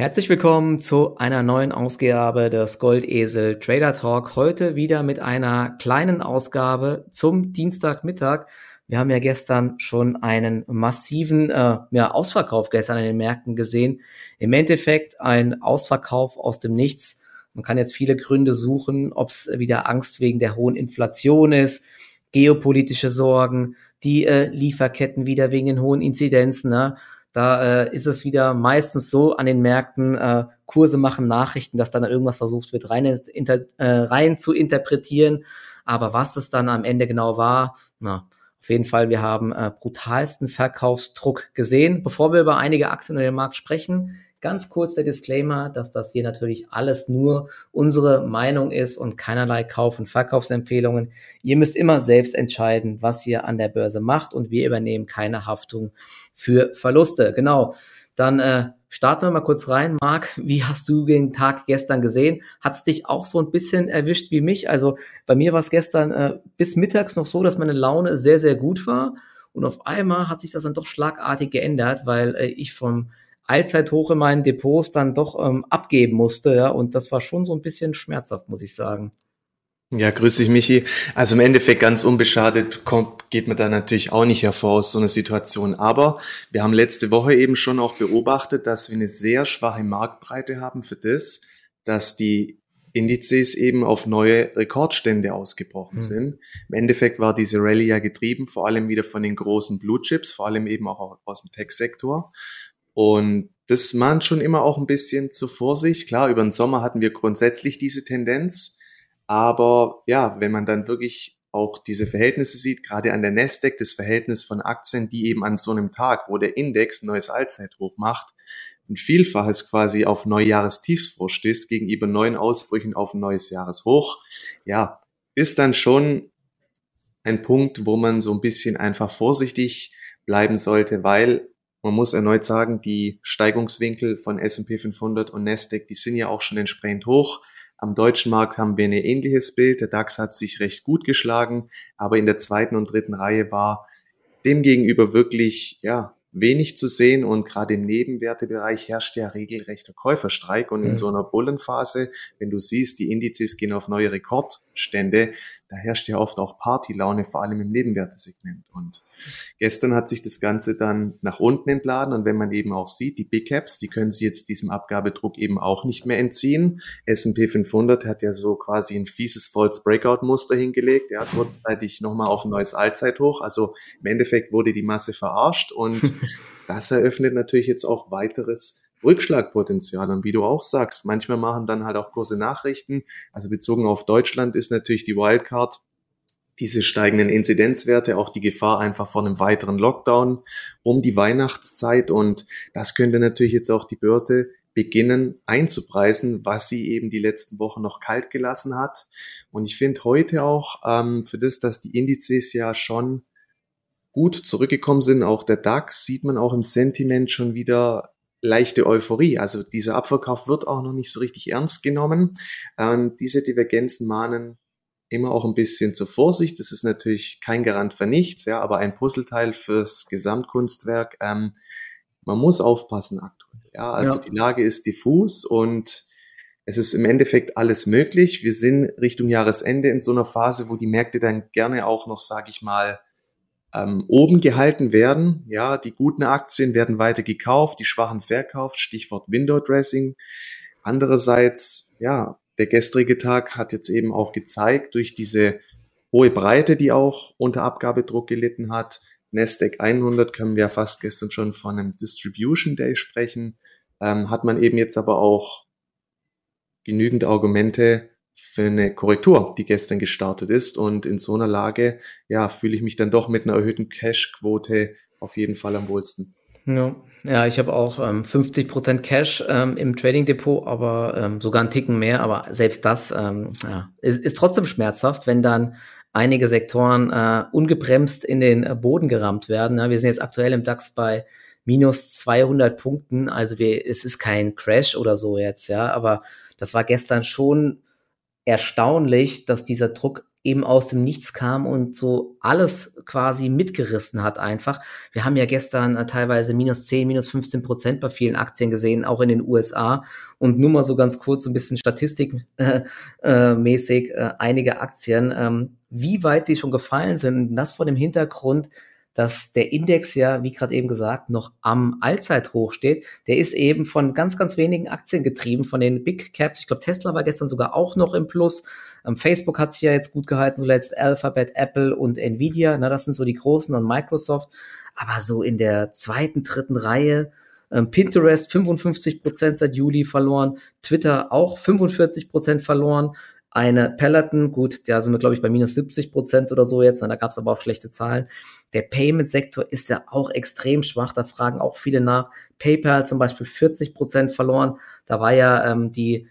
Herzlich willkommen zu einer neuen Ausgabe des Goldesel Trader Talk. Heute wieder mit einer kleinen Ausgabe zum Dienstagmittag. Wir haben ja gestern schon einen massiven äh, ja, Ausverkauf gestern an den Märkten gesehen. Im Endeffekt ein Ausverkauf aus dem Nichts. Man kann jetzt viele Gründe suchen, ob es wieder Angst wegen der hohen Inflation ist, geopolitische Sorgen, die äh, Lieferketten wieder wegen den hohen Inzidenzen. Ne? Da äh, ist es wieder meistens so an den Märkten, äh, Kurse machen Nachrichten, dass dann irgendwas versucht wird, rein, inter, äh, rein zu interpretieren. Aber was es dann am Ende genau war, na, auf jeden Fall, wir haben äh, brutalsten Verkaufsdruck gesehen. Bevor wir über einige Aktien in den Markt sprechen, Ganz kurz der Disclaimer, dass das hier natürlich alles nur unsere Meinung ist und keinerlei Kauf- und Verkaufsempfehlungen. Ihr müsst immer selbst entscheiden, was ihr an der Börse macht und wir übernehmen keine Haftung für Verluste. Genau. Dann äh, starten wir mal kurz rein. Marc, wie hast du den Tag gestern gesehen? Hat es dich auch so ein bisschen erwischt wie mich? Also bei mir war es gestern äh, bis mittags noch so, dass meine Laune sehr, sehr gut war. Und auf einmal hat sich das dann doch schlagartig geändert, weil äh, ich vom Allzeithoch in meinen Depots dann doch ähm, abgeben musste. Ja, und das war schon so ein bisschen schmerzhaft, muss ich sagen. Ja, grüß dich, Michi. Also im Endeffekt ganz unbeschadet kommt, geht man da natürlich auch nicht hervor aus so einer Situation. Aber wir haben letzte Woche eben schon auch beobachtet, dass wir eine sehr schwache Marktbreite haben für das, dass die Indizes eben auf neue Rekordstände ausgebrochen mhm. sind. Im Endeffekt war diese Rallye ja getrieben, vor allem wieder von den großen Blue Chips, vor allem eben auch aus dem Tech-Sektor. Und das mahnt schon immer auch ein bisschen zur Vorsicht. Klar, über den Sommer hatten wir grundsätzlich diese Tendenz. Aber ja, wenn man dann wirklich auch diese Verhältnisse sieht, gerade an der Nasdaq, das Verhältnis von Aktien, die eben an so einem Tag, wo der Index ein neues Allzeithoch macht, ein Vielfaches quasi auf Neujahrestiefs vorstößt gegenüber neuen Ausbrüchen auf ein neues Jahreshoch, ja, ist dann schon ein Punkt, wo man so ein bisschen einfach vorsichtig bleiben sollte, weil man muss erneut sagen, die Steigungswinkel von S&P 500 und Nasdaq, die sind ja auch schon entsprechend hoch. Am deutschen Markt haben wir ein ähnliches Bild. Der DAX hat sich recht gut geschlagen, aber in der zweiten und dritten Reihe war demgegenüber wirklich, ja, wenig zu sehen und gerade im Nebenwertebereich herrscht ja regelrechter Käuferstreik und in so einer Bullenphase, wenn du siehst, die Indizes gehen auf neue Rekordstände, da herrscht ja oft auch Partylaune, vor allem im Nebenwertesegment. Und gestern hat sich das Ganze dann nach unten entladen und wenn man eben auch sieht, die Big Caps, die können sich jetzt diesem Abgabedruck eben auch nicht mehr entziehen. S&P 500 hat ja so quasi ein fieses False Breakout Muster hingelegt. Er hat kurzzeitig nochmal auf ein neues Allzeithoch. Also im Endeffekt wurde die Masse verarscht und das eröffnet natürlich jetzt auch weiteres Rückschlagpotenzial. Und wie du auch sagst, manchmal machen dann halt auch große Nachrichten. Also bezogen auf Deutschland ist natürlich die Wildcard diese steigenden Inzidenzwerte, auch die Gefahr einfach von einem weiteren Lockdown um die Weihnachtszeit. Und das könnte natürlich jetzt auch die Börse beginnen einzupreisen, was sie eben die letzten Wochen noch kalt gelassen hat. Und ich finde heute auch ähm, für das, dass die Indizes ja schon gut zurückgekommen sind, auch der DAX, sieht man auch im Sentiment schon wieder leichte Euphorie. Also dieser Abverkauf wird auch noch nicht so richtig ernst genommen. Und diese Divergenzen mahnen immer auch ein bisschen zur Vorsicht. Das ist natürlich kein Garant für nichts, ja, aber ein Puzzleteil fürs Gesamtkunstwerk. Ähm, man muss aufpassen aktuell. Ja, also ja. die Lage ist diffus und es ist im Endeffekt alles möglich. Wir sind Richtung Jahresende in so einer Phase, wo die Märkte dann gerne auch noch, sage ich mal, ähm, oben gehalten werden. Ja, die guten Aktien werden weiter gekauft, die schwachen verkauft, Stichwort Window Dressing. Andererseits, ja, der gestrige Tag hat jetzt eben auch gezeigt, durch diese hohe Breite, die auch unter Abgabedruck gelitten hat, Nasdaq 100 können wir fast gestern schon von einem Distribution Day sprechen, ähm, hat man eben jetzt aber auch genügend Argumente, für eine Korrektur, die gestern gestartet ist. Und in so einer Lage, ja, fühle ich mich dann doch mit einer erhöhten Cash-Quote auf jeden Fall am wohlsten. Ja, ja ich habe auch ähm, 50% Cash ähm, im Trading Depot, aber ähm, sogar einen Ticken mehr. Aber selbst das ähm, ja, ist, ist trotzdem schmerzhaft, wenn dann einige Sektoren äh, ungebremst in den Boden gerammt werden. Ja, wir sind jetzt aktuell im DAX bei minus 200 Punkten. Also wir, es ist kein Crash oder so jetzt, ja, aber das war gestern schon erstaunlich, dass dieser Druck eben aus dem Nichts kam und so alles quasi mitgerissen hat einfach. Wir haben ja gestern äh, teilweise minus 10, minus 15 Prozent bei vielen Aktien gesehen, auch in den USA. Und nur mal so ganz kurz so ein bisschen statistikmäßig äh, äh, einige Aktien, ähm, wie weit sie schon gefallen sind. das vor dem Hintergrund, dass der Index ja, wie gerade eben gesagt, noch am Allzeithoch steht. Der ist eben von ganz, ganz wenigen Aktien getrieben, von den Big Caps. Ich glaube, Tesla war gestern sogar auch noch im Plus. Ähm, Facebook hat sich ja jetzt gut gehalten, zuletzt Alphabet, Apple und Nvidia. Na, das sind so die großen und Microsoft. Aber so in der zweiten, dritten Reihe, ähm, Pinterest 55 Prozent seit Juli verloren, Twitter auch 45 Prozent verloren. Eine Peloton, gut, da sind wir, glaube ich, bei minus 70 Prozent oder so jetzt. Na, da gab es aber auch schlechte Zahlen. Der Payment-Sektor ist ja auch extrem schwach. Da fragen auch viele nach. PayPal zum Beispiel 40 Prozent verloren. Da war ja ähm, die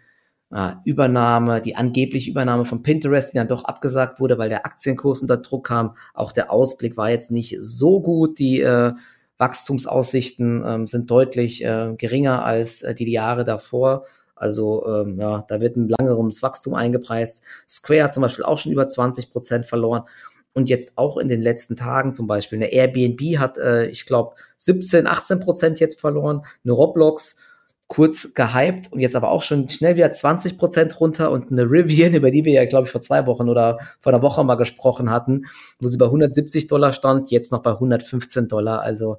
äh, Übernahme, die angebliche Übernahme von Pinterest, die dann doch abgesagt wurde, weil der Aktienkurs unter Druck kam. Auch der Ausblick war jetzt nicht so gut. Die äh, Wachstumsaussichten ähm, sind deutlich äh, geringer als äh, die Jahre davor. Also ähm, ja, da wird ein langeres Wachstum eingepreist. Square hat zum Beispiel auch schon über 20 Prozent verloren und jetzt auch in den letzten Tagen zum Beispiel. Eine Airbnb hat, äh, ich glaube, 17, 18 Prozent jetzt verloren. Eine Roblox kurz gehypt und jetzt aber auch schon schnell wieder 20 Prozent runter und eine Rivian, über die wir ja, glaube ich, vor zwei Wochen oder vor einer Woche mal gesprochen hatten, wo sie bei 170 Dollar stand, jetzt noch bei 115 Dollar. Also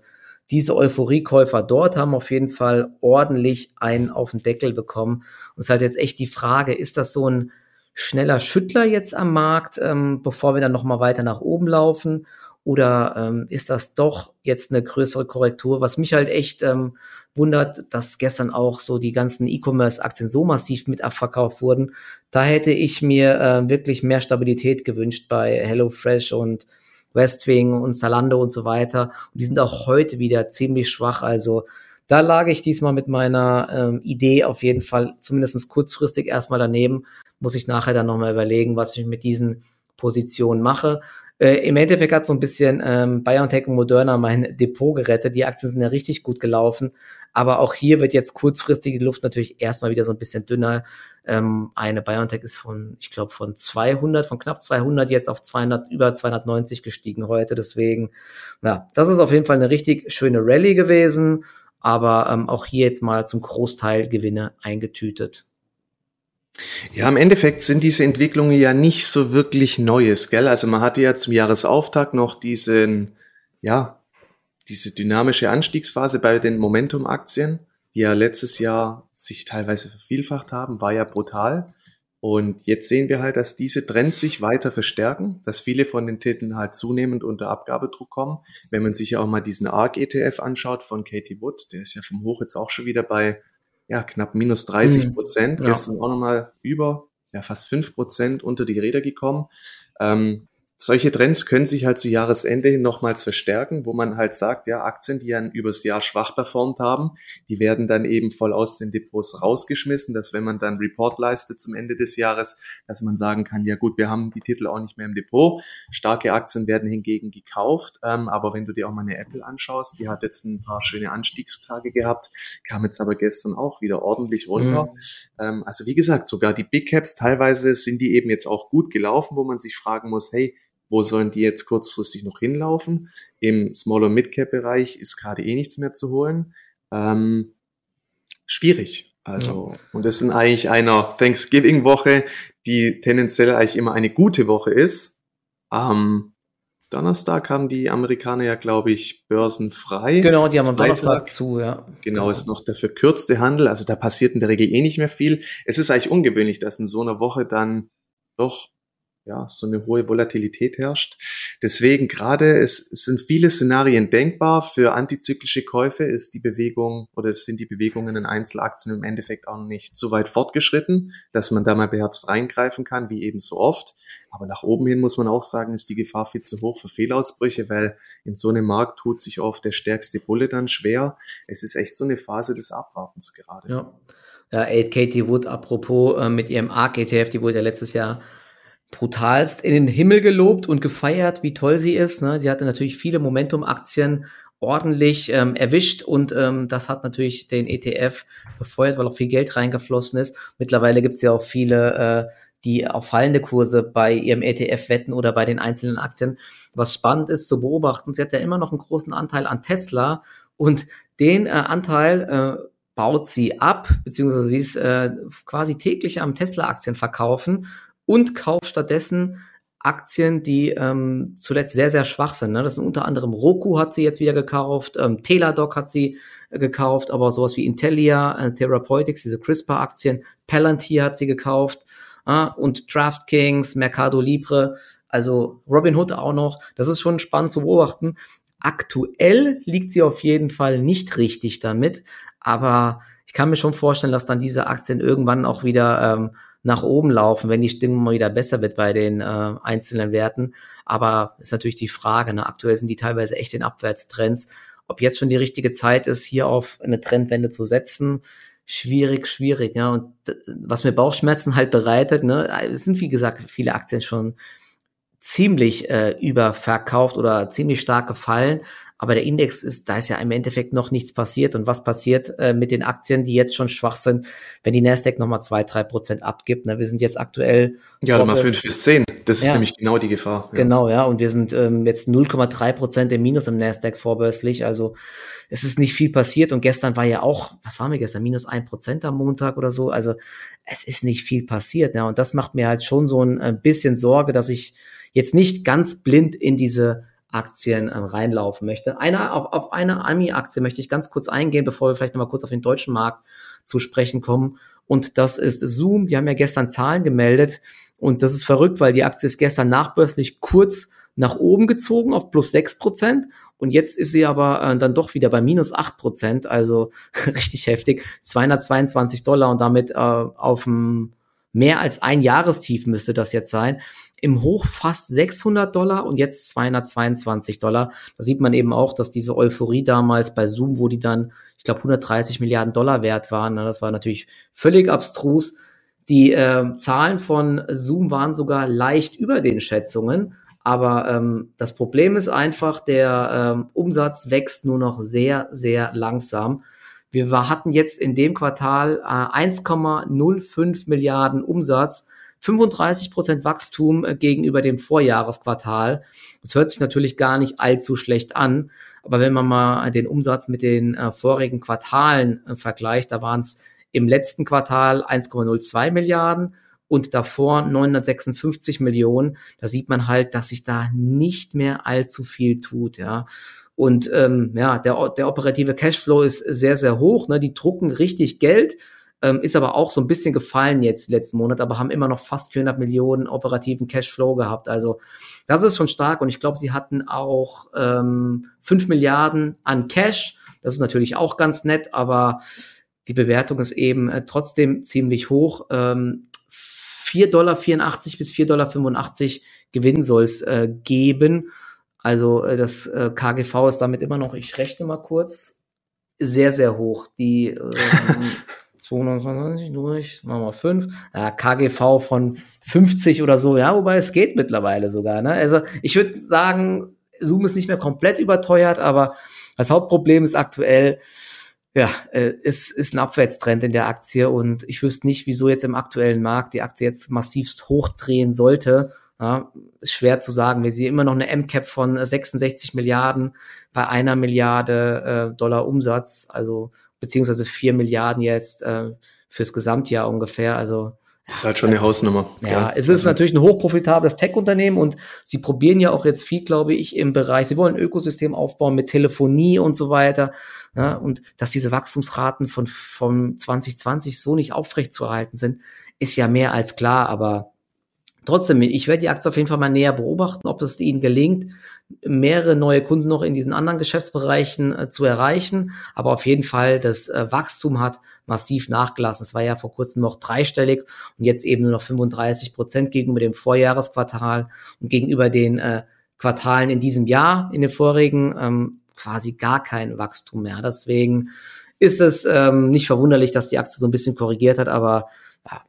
diese Euphoriekäufer dort haben auf jeden Fall ordentlich einen auf den Deckel bekommen. Und es ist halt jetzt echt die Frage, ist das so ein schneller Schüttler jetzt am Markt, ähm, bevor wir dann nochmal weiter nach oben laufen? Oder ähm, ist das doch jetzt eine größere Korrektur? Was mich halt echt ähm, wundert, dass gestern auch so die ganzen E-Commerce-Aktien so massiv mit abverkauft wurden. Da hätte ich mir äh, wirklich mehr Stabilität gewünscht bei HelloFresh und Westwing und Zalando und so weiter. Und die sind auch heute wieder ziemlich schwach. Also da lag ich diesmal mit meiner ähm, Idee auf jeden Fall zumindest kurzfristig erstmal daneben. Muss ich nachher dann nochmal überlegen, was ich mit diesen Positionen mache. Äh, Im Endeffekt hat so ein bisschen ähm, BioNTech und Moderna mein Depot gerettet. Die Aktien sind ja richtig gut gelaufen. Aber auch hier wird jetzt kurzfristig die Luft natürlich erstmal wieder so ein bisschen dünner. Ähm, eine BioNTech ist von, ich glaube, von 200, von knapp 200 jetzt auf 200, über 290 gestiegen heute. Deswegen, ja, das ist auf jeden Fall eine richtig schöne Rallye gewesen. Aber ähm, auch hier jetzt mal zum Großteil Gewinne eingetütet. Ja, im Endeffekt sind diese Entwicklungen ja nicht so wirklich Neues, gell? Also man hatte ja zum Jahresauftakt noch diesen, ja, diese dynamische Anstiegsphase bei den Momentum-Aktien, die ja letztes Jahr sich teilweise vervielfacht haben, war ja brutal. Und jetzt sehen wir halt, dass diese Trends sich weiter verstärken, dass viele von den Titeln halt zunehmend unter Abgabedruck kommen. Wenn man sich ja auch mal diesen ARC ETF anschaut von Katie Wood, der ist ja vom Hoch jetzt auch schon wieder bei ja, knapp minus 30 mhm. Prozent. Mhm. Ja. Gestern auch nochmal über, ja, fast fünf Prozent unter die Räder gekommen. Ähm, solche Trends können sich halt zu Jahresende hin nochmals verstärken, wo man halt sagt, ja, Aktien, die ja übers Jahr schwach performt haben, die werden dann eben voll aus den Depots rausgeschmissen, dass wenn man dann Report leistet zum Ende des Jahres, dass man sagen kann, ja gut, wir haben die Titel auch nicht mehr im Depot. Starke Aktien werden hingegen gekauft, ähm, aber wenn du dir auch mal eine Apple anschaust, die hat jetzt ein paar schöne Anstiegstage gehabt, kam jetzt aber gestern auch wieder ordentlich runter. Mhm. Ähm, also wie gesagt, sogar die Big Caps, teilweise sind die eben jetzt auch gut gelaufen, wo man sich fragen muss, hey, wo sollen die jetzt kurzfristig noch hinlaufen? Im Small- und Mid-Cap-Bereich ist gerade eh nichts mehr zu holen. Ähm, schwierig. Also, ja. und das in eigentlich einer Thanksgiving-Woche, die tendenziell eigentlich immer eine gute Woche ist. Am Donnerstag haben die Amerikaner ja, glaube ich, börsenfrei. Genau, die haben am Freitag, Donnerstag zu, ja. Genau, genau, ist noch der verkürzte Handel. Also da passiert in der Regel eh nicht mehr viel. Es ist eigentlich ungewöhnlich, dass in so einer Woche dann doch ja, so eine hohe Volatilität herrscht. Deswegen gerade, es, es sind viele Szenarien denkbar. Für antizyklische Käufe ist die Bewegung oder sind die Bewegungen in Einzelaktien im Endeffekt auch nicht so weit fortgeschritten, dass man da mal beherzt reingreifen kann, wie eben so oft. Aber nach oben hin muss man auch sagen, ist die Gefahr viel zu hoch für Fehlausbrüche, weil in so einem Markt tut sich oft der stärkste Bulle dann schwer. Es ist echt so eine Phase des Abwartens gerade. Ja. Ja, Katie Wood, apropos, äh, mit ihrem ARC-ETF, die wurde ja letztes Jahr brutalst in den Himmel gelobt und gefeiert, wie toll sie ist. Ne? Sie hatte natürlich viele Momentum-Aktien ordentlich ähm, erwischt und ähm, das hat natürlich den ETF befeuert, weil auch viel Geld reingeflossen ist. Mittlerweile gibt es ja auch viele äh, die auf fallende Kurse bei ihrem ETF wetten oder bei den einzelnen Aktien. Was spannend ist zu beobachten, sie hat ja immer noch einen großen Anteil an Tesla und den äh, Anteil äh, baut sie ab, beziehungsweise sie ist äh, quasi täglich am Tesla-Aktien verkaufen und kauft stattdessen Aktien, die ähm, zuletzt sehr, sehr schwach sind. Ne? Das sind unter anderem Roku hat sie jetzt wieder gekauft, ähm, Teladoc hat sie äh, gekauft, aber sowas wie Intellia, äh, Therapeutics, diese CRISPR-Aktien, Palantir hat sie gekauft äh, und DraftKings, Mercado Libre, also Robinhood auch noch. Das ist schon spannend zu beobachten. Aktuell liegt sie auf jeden Fall nicht richtig damit, aber ich kann mir schon vorstellen, dass dann diese Aktien irgendwann auch wieder ähm, nach oben laufen, wenn die Stimmung mal wieder besser wird bei den äh, einzelnen Werten. Aber ist natürlich die Frage, ne? aktuell sind die teilweise echt in Abwärtstrends. Ob jetzt schon die richtige Zeit ist, hier auf eine Trendwende zu setzen, schwierig, schwierig. Ja, und was mir Bauchschmerzen halt bereitet, ne, es sind wie gesagt viele Aktien schon ziemlich äh, überverkauft oder ziemlich stark gefallen. Aber der Index ist, da ist ja im Endeffekt noch nichts passiert. Und was passiert äh, mit den Aktien, die jetzt schon schwach sind, wenn die Nasdaq nochmal zwei, drei Prozent abgibt? Ne? Wir sind jetzt aktuell. Ja, mal fünf bis zehn. Das ist nämlich genau die Gefahr. Ja. Genau, ja. Und wir sind ähm, jetzt 0,3 Prozent im Minus im Nasdaq vorbörslich. Also es ist nicht viel passiert. Und gestern war ja auch, was waren wir gestern? Minus ein Prozent am Montag oder so. Also es ist nicht viel passiert. Ja. Und das macht mir halt schon so ein, ein bisschen Sorge, dass ich jetzt nicht ganz blind in diese Aktien ähm, reinlaufen möchte. Eine, auf, auf eine Ami-Aktie möchte ich ganz kurz eingehen, bevor wir vielleicht nochmal kurz auf den deutschen Markt zu sprechen kommen. Und das ist Zoom. Die haben ja gestern Zahlen gemeldet. Und das ist verrückt, weil die Aktie ist gestern nachbörslich kurz nach oben gezogen auf plus sechs Prozent und jetzt ist sie aber äh, dann doch wieder bei minus acht Prozent, also richtig heftig, 222 Dollar und damit äh, auf dem mehr als ein Jahrestief müsste das jetzt sein im Hoch fast 600 Dollar und jetzt 222 Dollar. Da sieht man eben auch, dass diese Euphorie damals bei Zoom, wo die dann, ich glaube, 130 Milliarden Dollar wert waren, das war natürlich völlig abstrus. Die äh, Zahlen von Zoom waren sogar leicht über den Schätzungen. Aber ähm, das Problem ist einfach, der ähm, Umsatz wächst nur noch sehr, sehr langsam. Wir hatten jetzt in dem Quartal äh, 1,05 Milliarden Umsatz 35 Prozent Wachstum äh, gegenüber dem Vorjahresquartal. Das hört sich natürlich gar nicht allzu schlecht an. Aber wenn man mal den Umsatz mit den äh, vorigen Quartalen äh, vergleicht, da waren es im letzten Quartal 1,02 Milliarden und davor 956 Millionen. Da sieht man halt, dass sich da nicht mehr allzu viel tut, ja. Und ähm, ja, der, der operative Cashflow ist sehr, sehr hoch. Ne? Die drucken richtig Geld ähm, ist aber auch so ein bisschen gefallen jetzt letzten Monat, aber haben immer noch fast 400 Millionen operativen Cashflow gehabt. Also das ist schon stark und ich glaube, sie hatten auch ähm, 5 Milliarden an Cash. Das ist natürlich auch ganz nett, aber die Bewertung ist eben äh, trotzdem ziemlich hoch. Ähm, 4,84 Dollar bis 4,85 Dollar Gewinn soll es äh, geben. Also äh, das äh, KGV ist damit immer noch, ich rechne mal kurz, sehr, sehr hoch. Die äh, 220 durch, machen wir 5. Ja, KGV von 50 oder so, ja, wobei es geht mittlerweile sogar. Ne? Also ich würde sagen, Zoom ist nicht mehr komplett überteuert, aber das Hauptproblem ist aktuell, ja, äh, es ist ein Abwärtstrend in der Aktie und ich wüsste nicht, wieso jetzt im aktuellen Markt die Aktie jetzt massivst hochdrehen sollte. Ja, ist schwer zu sagen. Wir sehen immer noch eine MCAP von 66 Milliarden bei einer Milliarde äh, Dollar Umsatz. Also beziehungsweise vier Milliarden jetzt äh, fürs Gesamtjahr ungefähr. Also das ist halt schon also, eine Hausnummer. Ja, ja, es ist also. natürlich ein hochprofitables Tech-Unternehmen und sie probieren ja auch jetzt viel, glaube ich, im Bereich, sie wollen ein Ökosystem aufbauen mit Telefonie und so weiter. Ja, und dass diese Wachstumsraten von, von 2020 so nicht aufrechtzuerhalten sind, ist ja mehr als klar, aber trotzdem, ich werde die Aktie auf jeden Fall mal näher beobachten, ob es ihnen gelingt, mehrere neue Kunden noch in diesen anderen Geschäftsbereichen äh, zu erreichen. Aber auf jeden Fall, das äh, Wachstum hat massiv nachgelassen. Es war ja vor kurzem noch dreistellig und jetzt eben nur noch 35 Prozent gegenüber dem Vorjahresquartal und gegenüber den äh, Quartalen in diesem Jahr, in den vorigen, ähm, quasi gar kein Wachstum mehr. Deswegen ist es ähm, nicht verwunderlich, dass die Aktie so ein bisschen korrigiert hat, aber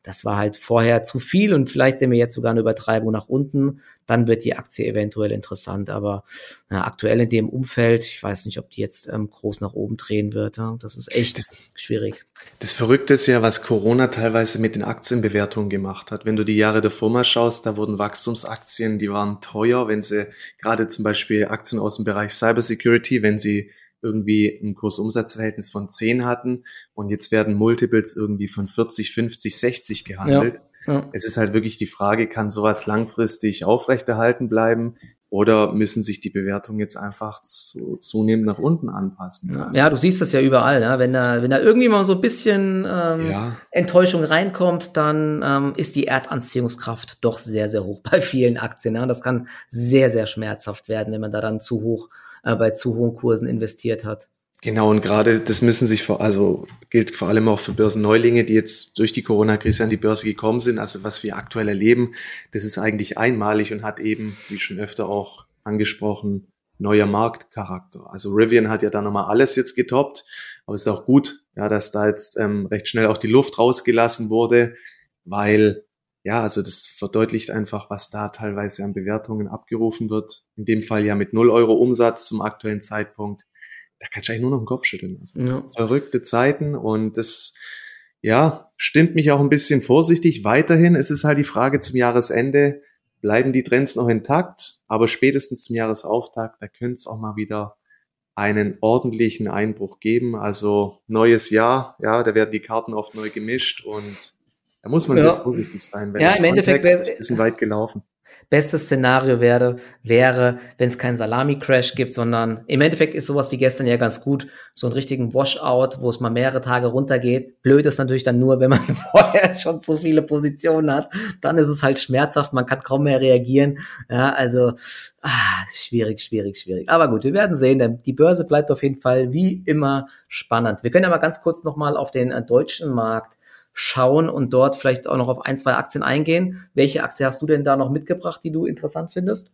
das war halt vorher zu viel und vielleicht sehen wir jetzt sogar eine Übertreibung nach unten, dann wird die Aktie eventuell interessant. Aber ja, aktuell in dem Umfeld, ich weiß nicht, ob die jetzt ähm, groß nach oben drehen wird. Ja? Das ist echt das, schwierig. Das Verrückte ist ja, was Corona teilweise mit den Aktienbewertungen gemacht hat. Wenn du die Jahre davor mal schaust, da wurden Wachstumsaktien, die waren teuer, wenn sie gerade zum Beispiel Aktien aus dem Bereich Cybersecurity, wenn sie irgendwie ein Kursumsatzverhältnis von 10 hatten und jetzt werden Multiples irgendwie von 40, 50, 60 gehandelt. Ja, ja. Es ist halt wirklich die Frage, kann sowas langfristig aufrechterhalten bleiben? Oder müssen sich die Bewertungen jetzt einfach zu, zunehmend nach unten anpassen? Ja. ja, du siehst das ja überall. Ne? Wenn, da, wenn da irgendwie mal so ein bisschen ähm, ja. Enttäuschung reinkommt, dann ähm, ist die Erdanziehungskraft doch sehr, sehr hoch bei vielen Aktien. Ne? Und das kann sehr, sehr schmerzhaft werden, wenn man da dann zu hoch äh, bei zu hohen Kursen investiert hat. Genau, und gerade das müssen sich vor, also gilt vor allem auch für Börsenneulinge, die jetzt durch die Corona-Krise an die Börse gekommen sind. Also was wir aktuell erleben, das ist eigentlich einmalig und hat eben, wie schon öfter auch angesprochen, neuer Marktcharakter. Also Rivian hat ja da nochmal alles jetzt getoppt, aber es ist auch gut, ja, dass da jetzt ähm, recht schnell auch die Luft rausgelassen wurde, weil ja, also das verdeutlicht einfach, was da teilweise an Bewertungen abgerufen wird. In dem Fall ja mit 0 Euro Umsatz zum aktuellen Zeitpunkt. Da kannst du eigentlich nur noch den Kopf schütteln. Also ja. Verrückte Zeiten und das, ja, stimmt mich auch ein bisschen vorsichtig. Weiterhin ist es halt die Frage zum Jahresende, bleiben die Trends noch intakt, aber spätestens zum Jahresauftakt, da könnte es auch mal wieder einen ordentlichen Einbruch geben. Also neues Jahr, ja, da werden die Karten oft neu gemischt und da muss man ja. sehr vorsichtig sein. ja, im Endeffekt wäre es ein weit gelaufen. Bestes Szenario wäre, wäre, wenn es keinen Salami-Crash gibt, sondern im Endeffekt ist sowas wie gestern ja ganz gut, so einen richtigen Washout, wo es mal mehrere Tage runtergeht. Blöd ist natürlich dann nur, wenn man vorher schon zu viele Positionen hat, dann ist es halt schmerzhaft, man kann kaum mehr reagieren. Ja, also ah, schwierig, schwierig, schwierig. Aber gut, wir werden sehen, denn die Börse bleibt auf jeden Fall wie immer spannend. Wir können ja mal ganz kurz nochmal auf den äh, deutschen Markt schauen und dort vielleicht auch noch auf ein, zwei Aktien eingehen. Welche Aktie hast du denn da noch mitgebracht, die du interessant findest?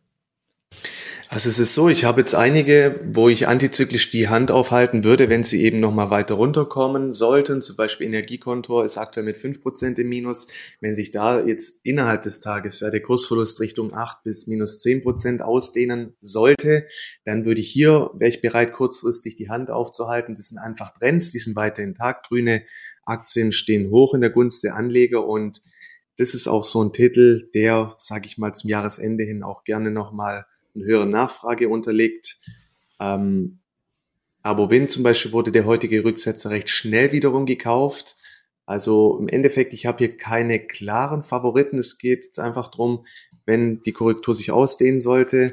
Also es ist so, ich habe jetzt einige, wo ich antizyklisch die Hand aufhalten würde, wenn sie eben nochmal weiter runterkommen sollten. Zum Beispiel Energiekontor ist aktuell mit fünf Prozent im Minus. Wenn sich da jetzt innerhalb des Tages ja der Kursverlust Richtung acht bis minus zehn Prozent ausdehnen sollte, dann würde ich hier, wäre ich bereit, kurzfristig die Hand aufzuhalten. Das sind einfach Trends, die sind weiterhin taggrüne Aktien stehen hoch in der Gunst der Anleger und das ist auch so ein Titel, der, sage ich mal, zum Jahresende hin auch gerne nochmal eine höhere Nachfrage unterlegt. Ähm, wenn zum Beispiel wurde der heutige Rücksetzer recht schnell wiederum gekauft. Also im Endeffekt, ich habe hier keine klaren Favoriten. Es geht jetzt einfach drum, wenn die Korrektur sich ausdehnen sollte,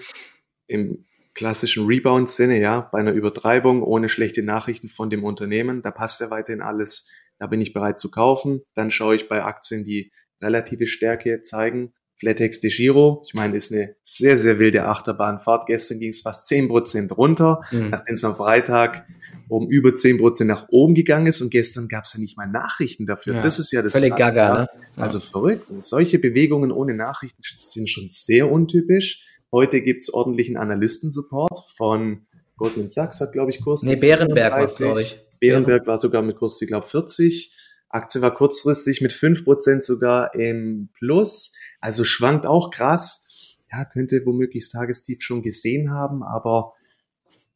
im klassischen Rebound-Sinne, ja, bei einer Übertreibung ohne schlechte Nachrichten von dem Unternehmen, da passt ja weiterhin alles da bin ich bereit zu kaufen. Dann schaue ich bei Aktien, die relative Stärke zeigen. Flatex de Giro, ich meine, ist eine sehr, sehr wilde Achterbahnfahrt. Gestern ging es fast zehn Prozent runter, mhm. nachdem es am Freitag um über zehn Prozent nach oben gegangen ist und gestern gab es ja nicht mal Nachrichten dafür. Ja, das ist ja das völlig gaga, ne? Also verrückt. Und solche Bewegungen ohne Nachrichten sind schon sehr untypisch. Heute gibt's ordentlichen Analystensupport von Goldman Sachs, hat glaube ich Kurs. Nee, Bärenberg war glaube ich. Bärenberg war sogar mit Kurs, ich glaube, 40. Aktie war kurzfristig mit 5% sogar im Plus. Also schwankt auch krass. Ja, könnte womöglich Tagestief schon gesehen haben, aber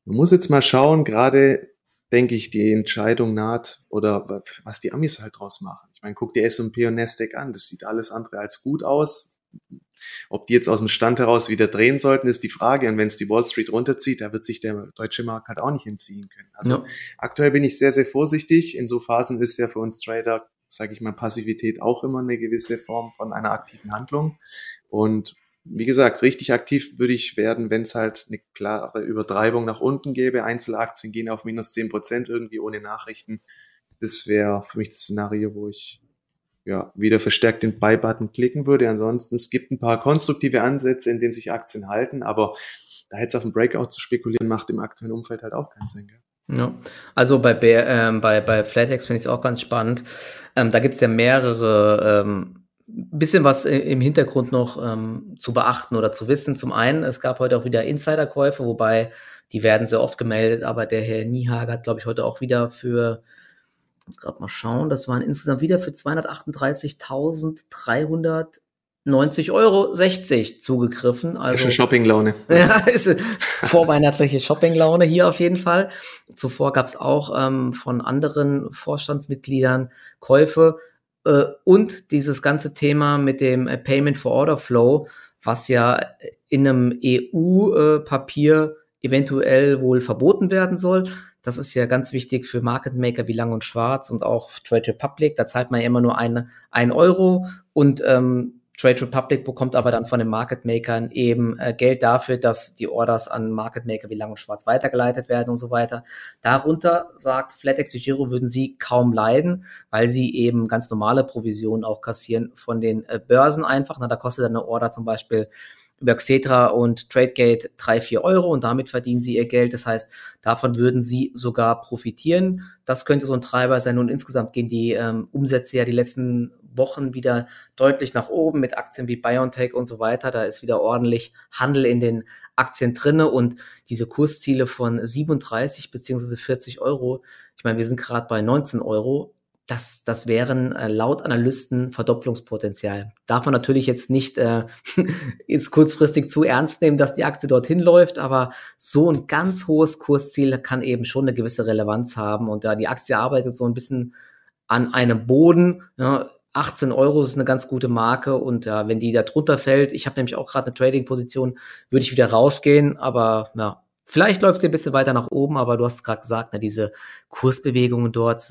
man muss jetzt mal schauen, gerade denke ich, die Entscheidung naht oder was die Amis halt draus machen. Ich meine, guck dir S&P und Nasdaq an, das sieht alles andere als gut aus. Ob die jetzt aus dem Stand heraus wieder drehen sollten, ist die Frage. Und wenn es die Wall Street runterzieht, da wird sich der deutsche Markt halt auch nicht entziehen können. Also ja. aktuell bin ich sehr, sehr vorsichtig. In so Phasen ist ja für uns Trader, sage ich mal, Passivität auch immer eine gewisse Form von einer aktiven Handlung. Und wie gesagt, richtig aktiv würde ich werden, wenn es halt eine klare Übertreibung nach unten gäbe. Einzelaktien gehen auf minus zehn Prozent irgendwie ohne Nachrichten. Das wäre für mich das Szenario, wo ich ja, wieder verstärkt den Buy-Button klicken würde. Ansonsten, es gibt ein paar konstruktive Ansätze, in denen sich Aktien halten, aber da jetzt auf ein Breakout zu spekulieren, macht im aktuellen Umfeld halt auch keinen Sinn. Gell? Ja, also bei, ähm, bei, bei Flatex finde ich es auch ganz spannend. Ähm, da gibt es ja mehrere, ähm, bisschen was im Hintergrund noch ähm, zu beachten oder zu wissen. Zum einen, es gab heute auch wieder Insiderkäufe, wobei die werden sehr oft gemeldet, aber der Herr Niehager hat, glaube ich, heute auch wieder für muss gerade mal schauen, das waren insgesamt wieder für 238.390 Euro 60 zugegriffen. Also Shoppinglaune. Ja, ist vorweihnachtliche Shoppinglaune hier auf jeden Fall. Zuvor gab es auch ähm, von anderen Vorstandsmitgliedern Käufe äh, und dieses ganze Thema mit dem äh, Payment for Order Flow, was ja in einem EU-Papier äh, eventuell wohl verboten werden soll. Das ist ja ganz wichtig für Market Maker wie Lang und Schwarz und auch Trade Republic. Da zahlt man ja immer nur ein, ein Euro und ähm, Trade Republic bekommt aber dann von den Market Makern eben äh, Geld dafür, dass die Orders an Market Maker wie Lang und Schwarz weitergeleitet werden und so weiter. Darunter sagt FlatEx Giro würden sie kaum leiden, weil sie eben ganz normale Provisionen auch kassieren von den äh, Börsen einfach. Na, da kostet eine Order zum Beispiel über Xetra und Tradegate drei vier Euro und damit verdienen sie ihr Geld. Das heißt, davon würden sie sogar profitieren. Das könnte so ein Treiber sein. Und insgesamt gehen die ähm, Umsätze ja die letzten Wochen wieder deutlich nach oben mit Aktien wie BioNTech und so weiter. Da ist wieder ordentlich Handel in den Aktien drinne und diese Kursziele von 37 beziehungsweise 40 Euro. Ich meine, wir sind gerade bei 19 Euro das, das wären äh, laut Analysten Verdopplungspotenzial. Darf man natürlich jetzt nicht äh, jetzt kurzfristig zu ernst nehmen, dass die Aktie dorthin läuft, aber so ein ganz hohes Kursziel kann eben schon eine gewisse Relevanz haben. Und da die Aktie arbeitet so ein bisschen an einem Boden, ja, 18 Euro ist eine ganz gute Marke und ja, wenn die da drunter fällt, ich habe nämlich auch gerade eine Trading-Position, würde ich wieder rausgehen, aber ja, Vielleicht läuft es ein bisschen weiter nach oben, aber du hast es gerade gesagt, na, diese Kursbewegungen dort,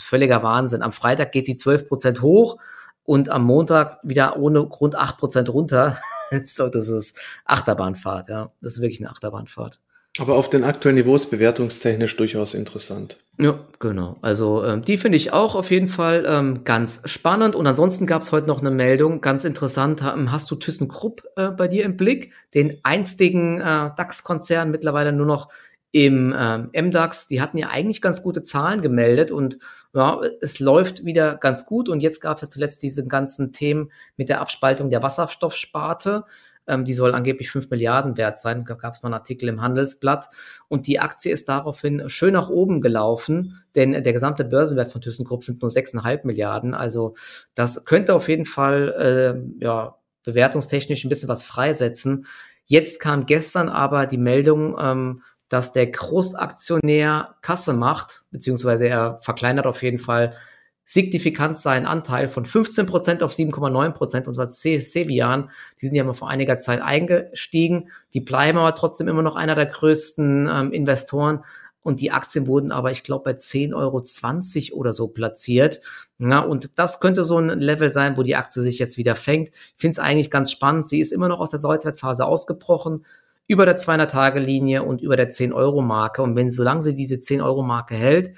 völliger Wahnsinn. Am Freitag geht sie 12 Prozent hoch und am Montag wieder ohne Grund 8 Prozent runter. so, das ist Achterbahnfahrt, ja. Das ist wirklich eine Achterbahnfahrt. Aber auf den aktuellen Niveaus bewertungstechnisch durchaus interessant. Ja, genau. Also ähm, die finde ich auch auf jeden Fall ähm, ganz spannend. Und ansonsten gab es heute noch eine Meldung, ganz interessant. Hast du ThyssenKrupp äh, bei dir im Blick? Den einstigen äh, DAX-Konzern mittlerweile nur noch im ähm, MDAX. Die hatten ja eigentlich ganz gute Zahlen gemeldet und ja, es läuft wieder ganz gut. Und jetzt gab es ja zuletzt diese ganzen Themen mit der Abspaltung der Wasserstoffsparte. Ähm, die soll angeblich 5 Milliarden wert sein. Da gab es mal einen Artikel im Handelsblatt. Und die Aktie ist daraufhin schön nach oben gelaufen, denn der gesamte Börsenwert von ThyssenKrupp sind nur 6,5 Milliarden. Also das könnte auf jeden Fall äh, ja, bewertungstechnisch ein bisschen was freisetzen. Jetzt kam gestern aber die Meldung, ähm, dass der Großaktionär Kasse macht, beziehungsweise er verkleinert auf jeden Fall signifikant seinen Anteil von 15% auf 7,9% und zwar Sevian, die sind ja mal vor einiger Zeit eingestiegen, die bleiben aber trotzdem immer noch einer der größten ähm, Investoren und die Aktien wurden aber, ich glaube, bei 10,20 Euro oder so platziert. Ja, und das könnte so ein Level sein, wo die Aktie sich jetzt wieder fängt. Ich finde es eigentlich ganz spannend. Sie ist immer noch aus der Seitwärtsphase ausgebrochen, über der 200-Tage-Linie und über der 10-Euro-Marke. Und wenn, solange sie diese 10-Euro-Marke hält,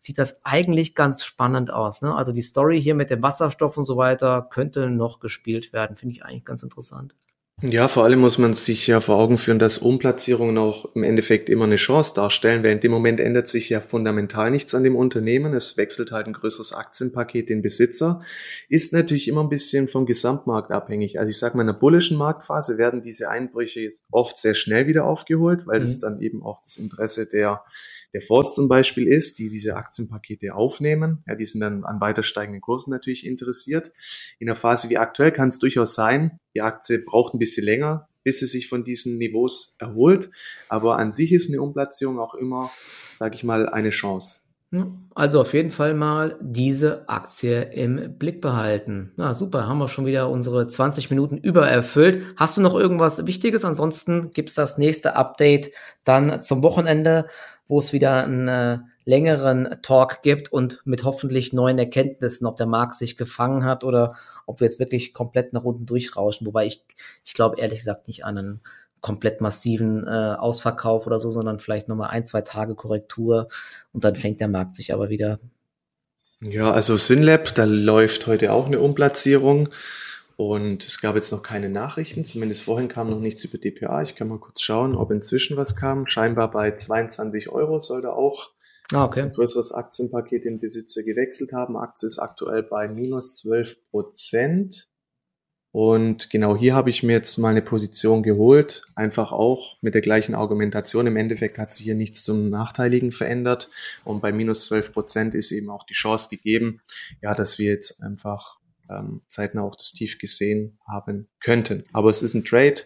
sieht das eigentlich ganz spannend aus. Ne? Also die Story hier mit dem Wasserstoff und so weiter könnte noch gespielt werden, finde ich eigentlich ganz interessant. Ja, vor allem muss man sich ja vor Augen führen, dass Umplatzierungen auch im Endeffekt immer eine Chance darstellen, weil in dem Moment ändert sich ja fundamental nichts an dem Unternehmen. Es wechselt halt ein größeres Aktienpaket den Besitzer. Ist natürlich immer ein bisschen vom Gesamtmarkt abhängig. Also ich sage mal, in einer bullischen Marktphase werden diese Einbrüche oft sehr schnell wieder aufgeholt, weil mhm. das dann eben auch das Interesse der der Fonds zum Beispiel ist, die diese Aktienpakete aufnehmen. Ja, die sind dann an weiter steigenden Kursen natürlich interessiert. In einer Phase wie aktuell kann es durchaus sein, die Aktie braucht ein bisschen länger, bis sie sich von diesen Niveaus erholt. Aber an sich ist eine Umplatzierung auch immer, sage ich mal, eine Chance. Also auf jeden Fall mal diese Aktie im Blick behalten. Na super, haben wir schon wieder unsere 20 Minuten übererfüllt. Hast du noch irgendwas Wichtiges? Ansonsten gibt's das nächste Update dann zum Wochenende wo es wieder einen äh, längeren Talk gibt und mit hoffentlich neuen Erkenntnissen, ob der Markt sich gefangen hat oder ob wir jetzt wirklich komplett nach unten durchrauschen. Wobei ich, ich glaube ehrlich gesagt nicht an einen komplett massiven äh, Ausverkauf oder so, sondern vielleicht nochmal ein, zwei Tage Korrektur und dann fängt der Markt sich aber wieder. Ja, also Synlab, da läuft heute auch eine Umplatzierung. Und es gab jetzt noch keine Nachrichten, zumindest vorhin kam noch nichts über DPA. Ich kann mal kurz schauen, ob inzwischen was kam. Scheinbar bei 22 Euro soll da auch ah, okay. ein größeres Aktienpaket den Besitzer gewechselt haben. Aktie ist aktuell bei minus 12 Prozent. Und genau hier habe ich mir jetzt mal eine Position geholt, einfach auch mit der gleichen Argumentation. Im Endeffekt hat sich hier nichts zum Nachteiligen verändert. Und bei minus 12 Prozent ist eben auch die Chance gegeben, ja, dass wir jetzt einfach ähm, zeitnah auch das Tief gesehen haben könnten. Aber es ist ein Trade,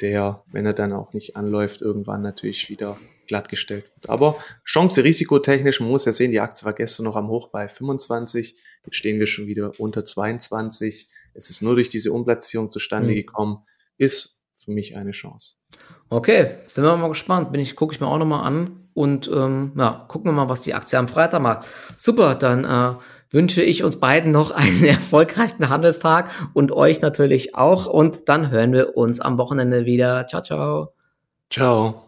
der, wenn er dann auch nicht anläuft, irgendwann natürlich wieder glattgestellt wird. Aber Chance risikotechnisch, man muss ja sehen, die Aktie war gestern noch am Hoch bei 25, jetzt stehen wir schon wieder unter 22. Es ist nur durch diese Umplatzierung zustande mhm. gekommen, ist für mich eine Chance. Okay, sind wir mal gespannt. Bin ich, gucke ich mir auch nochmal an und ähm, ja, gucken wir mal, was die Aktie am Freitag macht. Super, dann äh, wünsche ich uns beiden noch einen erfolgreichen Handelstag und euch natürlich auch. Und dann hören wir uns am Wochenende wieder. Ciao, ciao. Ciao.